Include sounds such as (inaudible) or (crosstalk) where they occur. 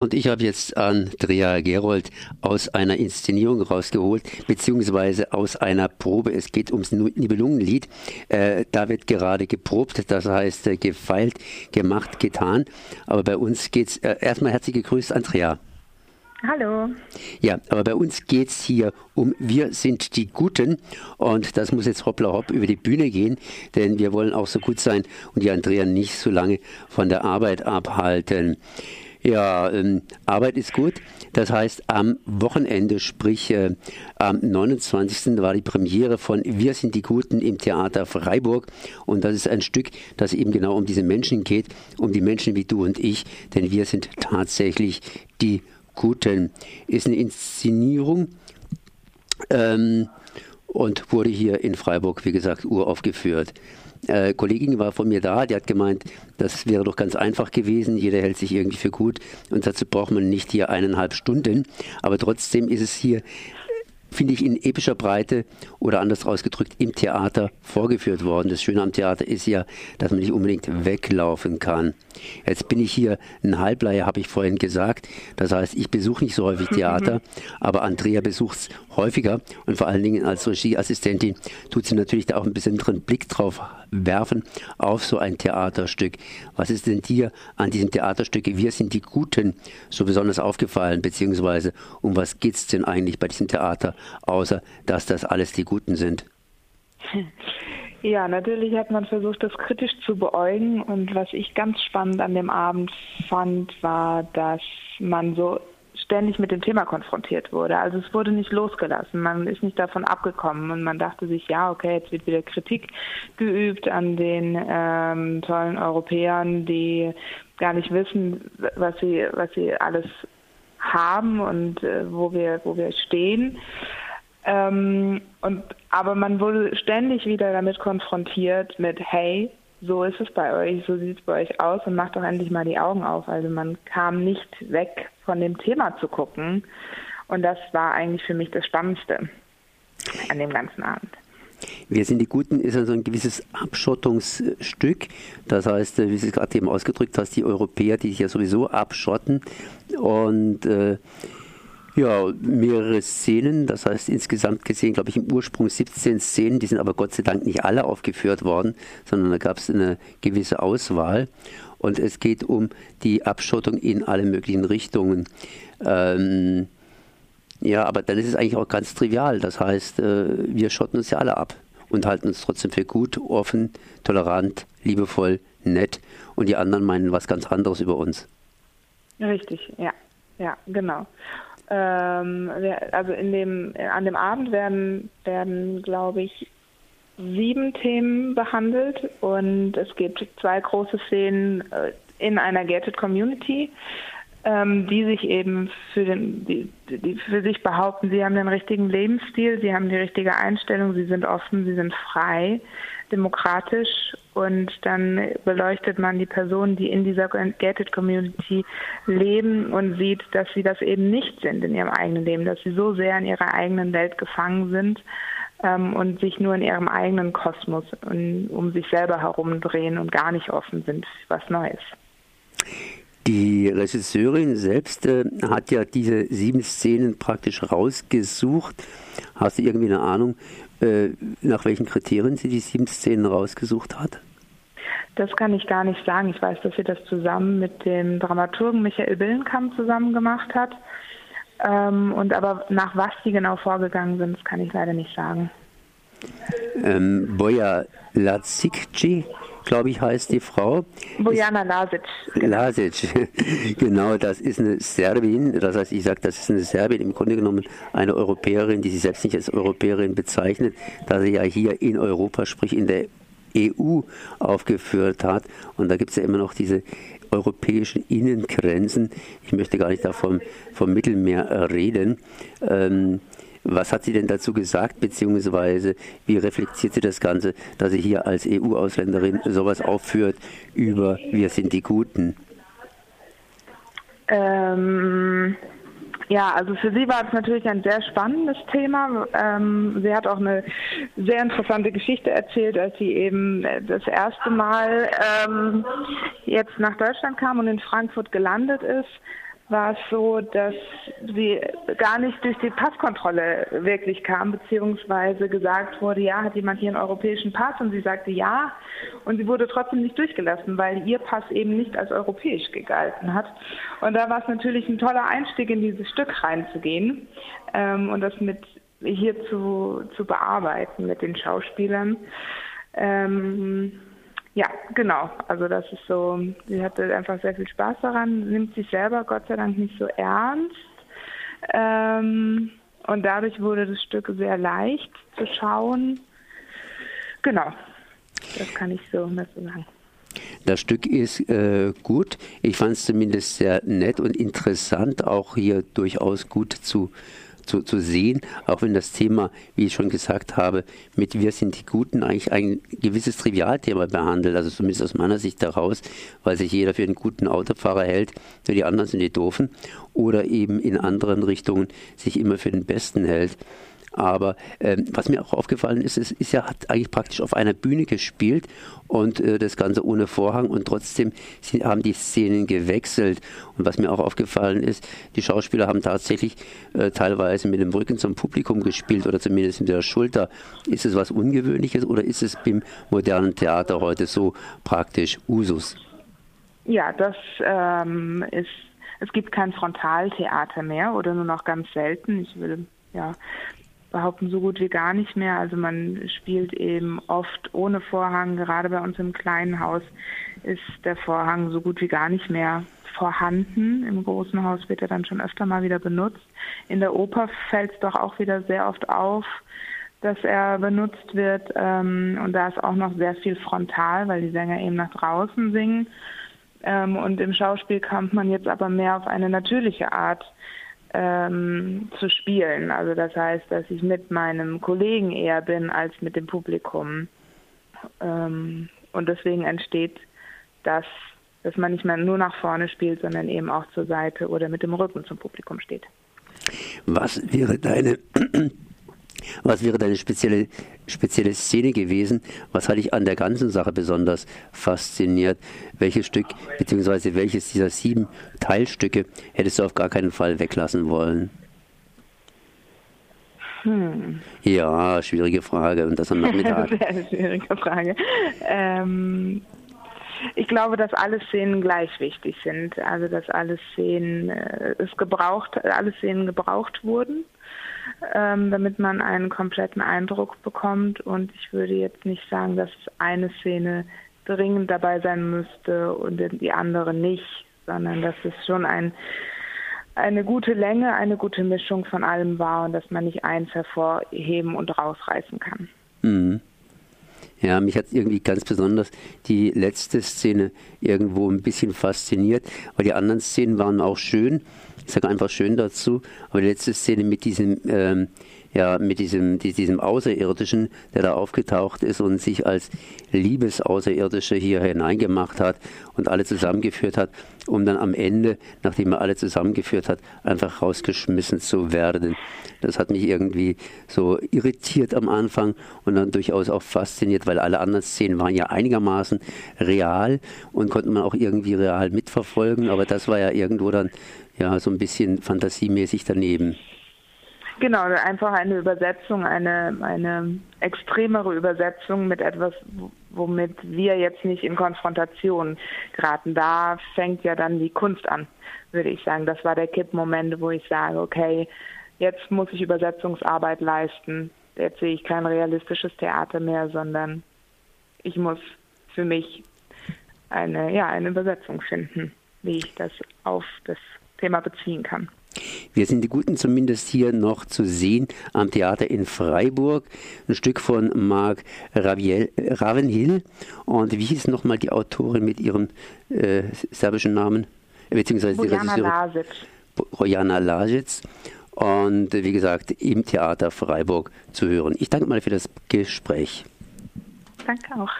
Und ich habe jetzt Andrea Gerold aus einer Inszenierung rausgeholt, beziehungsweise aus einer Probe. Es geht ums Nibelungenlied. Äh, da wird gerade geprobt, das heißt äh, gefeilt, gemacht, getan. Aber bei uns geht's äh, erstmal herzlich gegrüßt, Andrea. Hallo. Ja, aber bei uns geht es hier um Wir sind die Guten und das muss jetzt hoppla hopp über die Bühne gehen, denn wir wollen auch so gut sein und die Andrea nicht so lange von der Arbeit abhalten. Ja, ähm, Arbeit ist gut. Das heißt, am Wochenende, sprich äh, am 29. war die Premiere von Wir sind die Guten im Theater Freiburg. Und das ist ein Stück, das eben genau um diese Menschen geht, um die Menschen wie du und ich, denn wir sind tatsächlich die Guten. Ist eine Inszenierung. Ähm, und wurde hier in Freiburg, wie gesagt, uraufgeführt äh, Kollegin war von mir da, die hat gemeint, das wäre doch ganz einfach gewesen, jeder hält sich irgendwie für gut. Und dazu braucht man nicht hier eineinhalb Stunden, aber trotzdem ist es hier finde ich, in epischer Breite oder anders ausgedrückt im Theater vorgeführt worden. Das Schöne am Theater ist ja, dass man nicht unbedingt weglaufen kann. Jetzt bin ich hier ein Halbleier, habe ich vorhin gesagt. Das heißt, ich besuche nicht so häufig Theater, (laughs) aber Andrea besucht es häufiger und vor allen Dingen als Regieassistentin tut sie natürlich da auch einen besonderen Blick drauf werfen auf so ein Theaterstück. Was ist denn dir an diesem Theaterstück Wir sind die Guten so besonders aufgefallen, beziehungsweise um was geht es denn eigentlich bei diesem Theater, außer dass das alles die Guten sind? (laughs) Ja, natürlich hat man versucht, das kritisch zu beäugen. Und was ich ganz spannend an dem Abend fand, war, dass man so ständig mit dem Thema konfrontiert wurde. Also es wurde nicht losgelassen, man ist nicht davon abgekommen und man dachte sich, ja, okay, jetzt wird wieder Kritik geübt an den ähm, tollen Europäern, die gar nicht wissen, was sie, was sie alles haben und äh, wo wir, wo wir stehen. Ähm, und aber man wurde ständig wieder damit konfrontiert mit, hey, so ist es bei euch, so sieht es bei euch aus und macht doch endlich mal die Augen auf. Also man kam nicht weg von dem Thema zu gucken. Und das war eigentlich für mich das Spannendste an dem ganzen Abend. Wir sind die Guten ist also ein gewisses Abschottungsstück. Das heißt, wie Sie es gerade eben ausgedrückt hast, die Europäer, die sich ja sowieso abschotten. Und äh, ja, mehrere Szenen, das heißt insgesamt gesehen, glaube ich, im Ursprung 17 Szenen, die sind aber Gott sei Dank nicht alle aufgeführt worden, sondern da gab es eine gewisse Auswahl. Und es geht um die Abschottung in alle möglichen Richtungen. Ähm, ja, aber dann ist es eigentlich auch ganz trivial. Das heißt, äh, wir schotten uns ja alle ab und halten uns trotzdem für gut, offen, tolerant, liebevoll, nett. Und die anderen meinen was ganz anderes über uns. Richtig, ja, ja, genau. Ähm, also in dem, an dem Abend werden, werden glaube ich, sieben Themen behandelt und es gibt zwei große Szenen äh, in einer gated Community, die sich eben für, den, die, die für sich behaupten, sie haben den richtigen Lebensstil, sie haben die richtige Einstellung, sie sind offen, sie sind frei, demokratisch und dann beleuchtet man die Personen, die in dieser gated Community leben und sieht, dass sie das eben nicht sind in ihrem eigenen Leben, dass sie so sehr in ihrer eigenen Welt gefangen sind ähm, und sich nur in ihrem eigenen Kosmos um, um sich selber herumdrehen und gar nicht offen sind was Neues. Die Regisseurin selbst äh, hat ja diese sieben Szenen praktisch rausgesucht. Hast du irgendwie eine Ahnung, äh, nach welchen Kriterien sie die sieben Szenen rausgesucht hat? Das kann ich gar nicht sagen. Ich weiß, dass sie das zusammen mit dem Dramaturgen Michael Billenkamp zusammen gemacht hat. Ähm, und aber nach was die genau vorgegangen sind, das kann ich leider nicht sagen. Ähm, Boja Lazikci, glaube ich, heißt die Frau. Bojana Lasic. Lasic, (laughs) genau, das ist eine Serbin. Das heißt, ich sage, das ist eine Serbin, im Grunde genommen eine Europäerin, die sich selbst nicht als Europäerin bezeichnet, da sie ja hier in Europa, sprich in der EU aufgeführt hat. Und da gibt es ja immer noch diese europäischen Innengrenzen. Ich möchte gar nicht davon vom Mittelmeer reden. Ähm, was hat sie denn dazu gesagt, beziehungsweise wie reflektiert sie das Ganze, dass sie hier als EU-Ausländerin sowas aufführt über Wir sind die Guten? Ähm, ja, also für sie war es natürlich ein sehr spannendes Thema. Ähm, sie hat auch eine sehr interessante Geschichte erzählt, als sie eben das erste Mal ähm, jetzt nach Deutschland kam und in Frankfurt gelandet ist. War es so, dass sie gar nicht durch die Passkontrolle wirklich kam, beziehungsweise gesagt wurde, ja, hat jemand hier einen europäischen Pass? Und sie sagte ja. Und sie wurde trotzdem nicht durchgelassen, weil ihr Pass eben nicht als europäisch gegalten hat. Und da war es natürlich ein toller Einstieg, in dieses Stück reinzugehen ähm, und das mit hier zu, zu bearbeiten mit den Schauspielern. Ähm, ja, genau. Also das ist so, sie hatte einfach sehr viel Spaß daran, nimmt sich selber Gott sei Dank nicht so ernst. Ähm, und dadurch wurde das Stück sehr leicht zu schauen. Genau, das kann ich so dazu sagen. Das Stück ist äh, gut. Ich fand es zumindest sehr nett und interessant, auch hier durchaus gut zu zu, zu sehen, auch wenn das Thema, wie ich schon gesagt habe, mit Wir sind die Guten eigentlich ein gewisses Trivialthema behandelt, also zumindest aus meiner Sicht daraus, weil sich jeder für einen guten Autofahrer hält, nur die anderen sind die Doofen, oder eben in anderen Richtungen sich immer für den Besten hält. Aber ähm, was mir auch aufgefallen ist, es ist ja hat eigentlich praktisch auf einer Bühne gespielt und äh, das Ganze ohne Vorhang und trotzdem haben die Szenen gewechselt. Und was mir auch aufgefallen ist, die Schauspieler haben tatsächlich äh, teilweise mit dem Rücken zum Publikum gespielt oder zumindest mit der Schulter. Ist es was Ungewöhnliches oder ist es beim modernen Theater heute so praktisch Usus? Ja, das ähm, ist, es gibt kein Frontaltheater mehr oder nur noch ganz selten. Ich will ja behaupten so gut wie gar nicht mehr. Also man spielt eben oft ohne Vorhang. Gerade bei uns im kleinen Haus ist der Vorhang so gut wie gar nicht mehr vorhanden. Im großen Haus wird er dann schon öfter mal wieder benutzt. In der Oper fällt es doch auch wieder sehr oft auf, dass er benutzt wird. Ähm, und da ist auch noch sehr viel frontal, weil die Sänger eben nach draußen singen. Ähm, und im Schauspiel kommt man jetzt aber mehr auf eine natürliche Art ähm, zu spielen. Also das heißt, dass ich mit meinem Kollegen eher bin als mit dem Publikum. Ähm, und deswegen entsteht das, dass man nicht mehr nur nach vorne spielt, sondern eben auch zur Seite oder mit dem Rücken zum Publikum steht. Was wäre deine (clears throat) was wäre deine spezielle, spezielle Szene gewesen? Was hat dich an der ganzen Sache besonders fasziniert? Welches Stück, beziehungsweise welches dieser sieben Teilstücke hättest du auf gar keinen Fall weglassen wollen? Hm. Ja, schwierige Frage. Und das am Nachmittag. (laughs) Sehr schwierige Frage. Ähm, ich glaube, dass alle Szenen gleich wichtig sind. Also, dass alle Szenen, äh, es gebraucht, alle Szenen gebraucht wurden ähm, damit man einen kompletten Eindruck bekommt. Und ich würde jetzt nicht sagen, dass eine Szene dringend dabei sein müsste und die andere nicht, sondern dass es schon ein, eine gute Länge, eine gute Mischung von allem war und dass man nicht eins hervorheben und rausreißen kann. Mhm. Ja, mich hat irgendwie ganz besonders die letzte Szene irgendwo ein bisschen fasziniert, weil die anderen Szenen waren auch schön. Ich sage einfach schön dazu, aber die letzte Szene mit diesem ähm, ja, mit diesem, diesem Außerirdischen, der da aufgetaucht ist und sich als Liebesaußerirdische hier hineingemacht hat und alle zusammengeführt hat, um dann am Ende, nachdem er alle zusammengeführt hat, einfach rausgeschmissen zu werden. Das hat mich irgendwie so irritiert am Anfang und dann durchaus auch fasziniert, weil alle anderen Szenen waren ja einigermaßen real und konnte man auch irgendwie real mitverfolgen, aber das war ja irgendwo dann ja so ein bisschen fantasiemäßig daneben. Genau, einfach eine Übersetzung, eine, eine extremere Übersetzung mit etwas, womit wir jetzt nicht in Konfrontation geraten. Da fängt ja dann die Kunst an, würde ich sagen. Das war der Kippmoment, wo ich sage, okay, jetzt muss ich Übersetzungsarbeit leisten. Jetzt sehe ich kein realistisches Theater mehr, sondern ich muss für mich eine, ja, eine Übersetzung finden, wie ich das auf das Thema beziehen kann. Wir sind die Guten zumindest hier noch zu sehen am Theater in Freiburg. Ein Stück von Marc Ravenhill. Und wie hieß nochmal die Autorin mit ihrem äh, serbischen Namen? Beziehungsweise Bojana. Rojana Lasic. Und wie gesagt, im Theater Freiburg zu hören. Ich danke mal für das Gespräch. Danke auch.